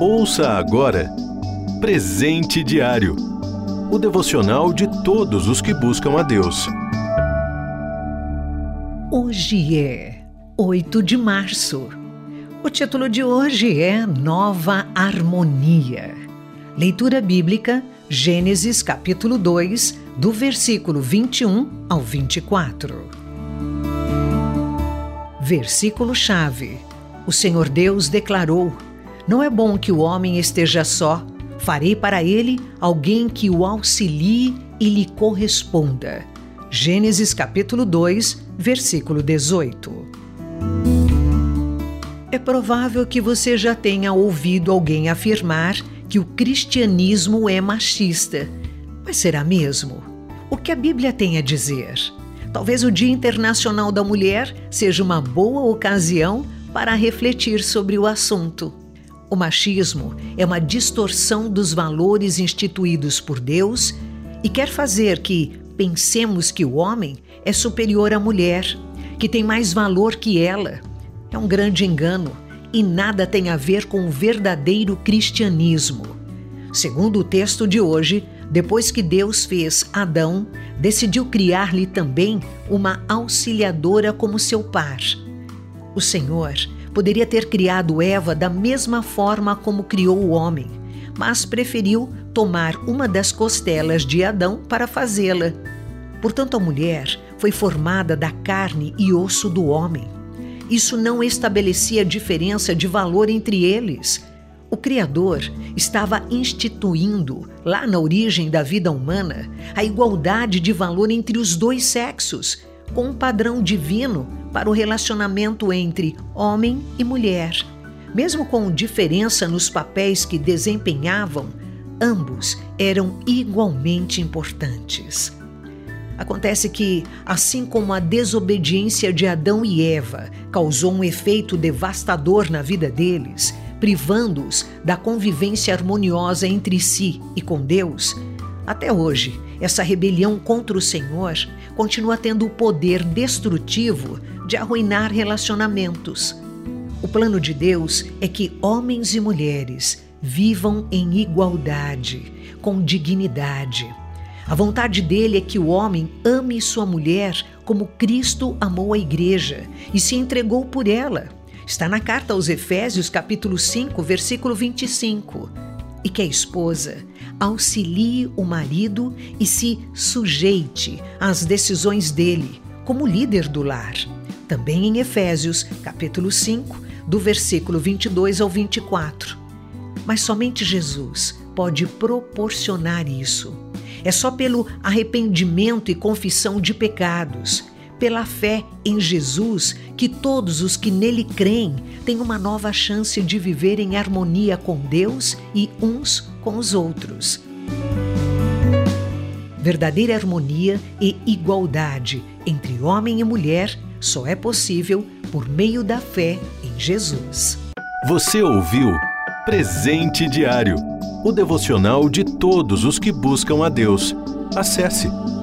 Ouça agora Presente Diário o devocional de todos os que buscam a Deus. Hoje é 8 de março. O título de hoje é Nova Harmonia. Leitura bíblica, Gênesis capítulo 2, do versículo 21 ao 24. Versículo-chave: O Senhor Deus declarou: Não é bom que o homem esteja só Farei para ele alguém que o auxilie e lhe corresponda. Gênesis capítulo 2, versículo 18. É provável que você já tenha ouvido alguém afirmar que o cristianismo é machista. Mas será mesmo? O que a Bíblia tem a dizer? Talvez o Dia Internacional da Mulher seja uma boa ocasião para refletir sobre o assunto. O machismo é uma distorção dos valores instituídos por Deus e quer fazer que pensemos que o homem é superior à mulher, que tem mais valor que ela. É um grande engano e nada tem a ver com o verdadeiro cristianismo. Segundo o texto de hoje, depois que Deus fez Adão, decidiu criar-lhe também uma auxiliadora como seu par. O Senhor Poderia ter criado Eva da mesma forma como criou o homem, mas preferiu tomar uma das costelas de Adão para fazê-la. Portanto, a mulher foi formada da carne e osso do homem. Isso não estabelecia diferença de valor entre eles. O Criador estava instituindo, lá na origem da vida humana, a igualdade de valor entre os dois sexos, com um padrão divino para o relacionamento entre homem e mulher. Mesmo com diferença nos papéis que desempenhavam, ambos eram igualmente importantes. Acontece que, assim como a desobediência de Adão e Eva causou um efeito devastador na vida deles, privando-os da convivência harmoniosa entre si e com Deus, até hoje, essa rebelião contra o Senhor continua tendo o poder destrutivo de arruinar relacionamentos. O plano de Deus é que homens e mulheres vivam em igualdade, com dignidade. A vontade dele é que o homem ame sua mulher como Cristo amou a igreja e se entregou por ela. Está na carta aos Efésios, capítulo 5, versículo 25. E que a esposa auxilie o marido e se sujeite às decisões dele, como líder do lar também em Efésios, capítulo 5, do versículo 22 ao 24. Mas somente Jesus pode proporcionar isso. É só pelo arrependimento e confissão de pecados, pela fé em Jesus, que todos os que nele creem têm uma nova chance de viver em harmonia com Deus e uns com os outros. Verdadeira harmonia e igualdade entre homem e mulher só é possível por meio da fé em Jesus. Você ouviu Presente Diário o devocional de todos os que buscam a Deus. Acesse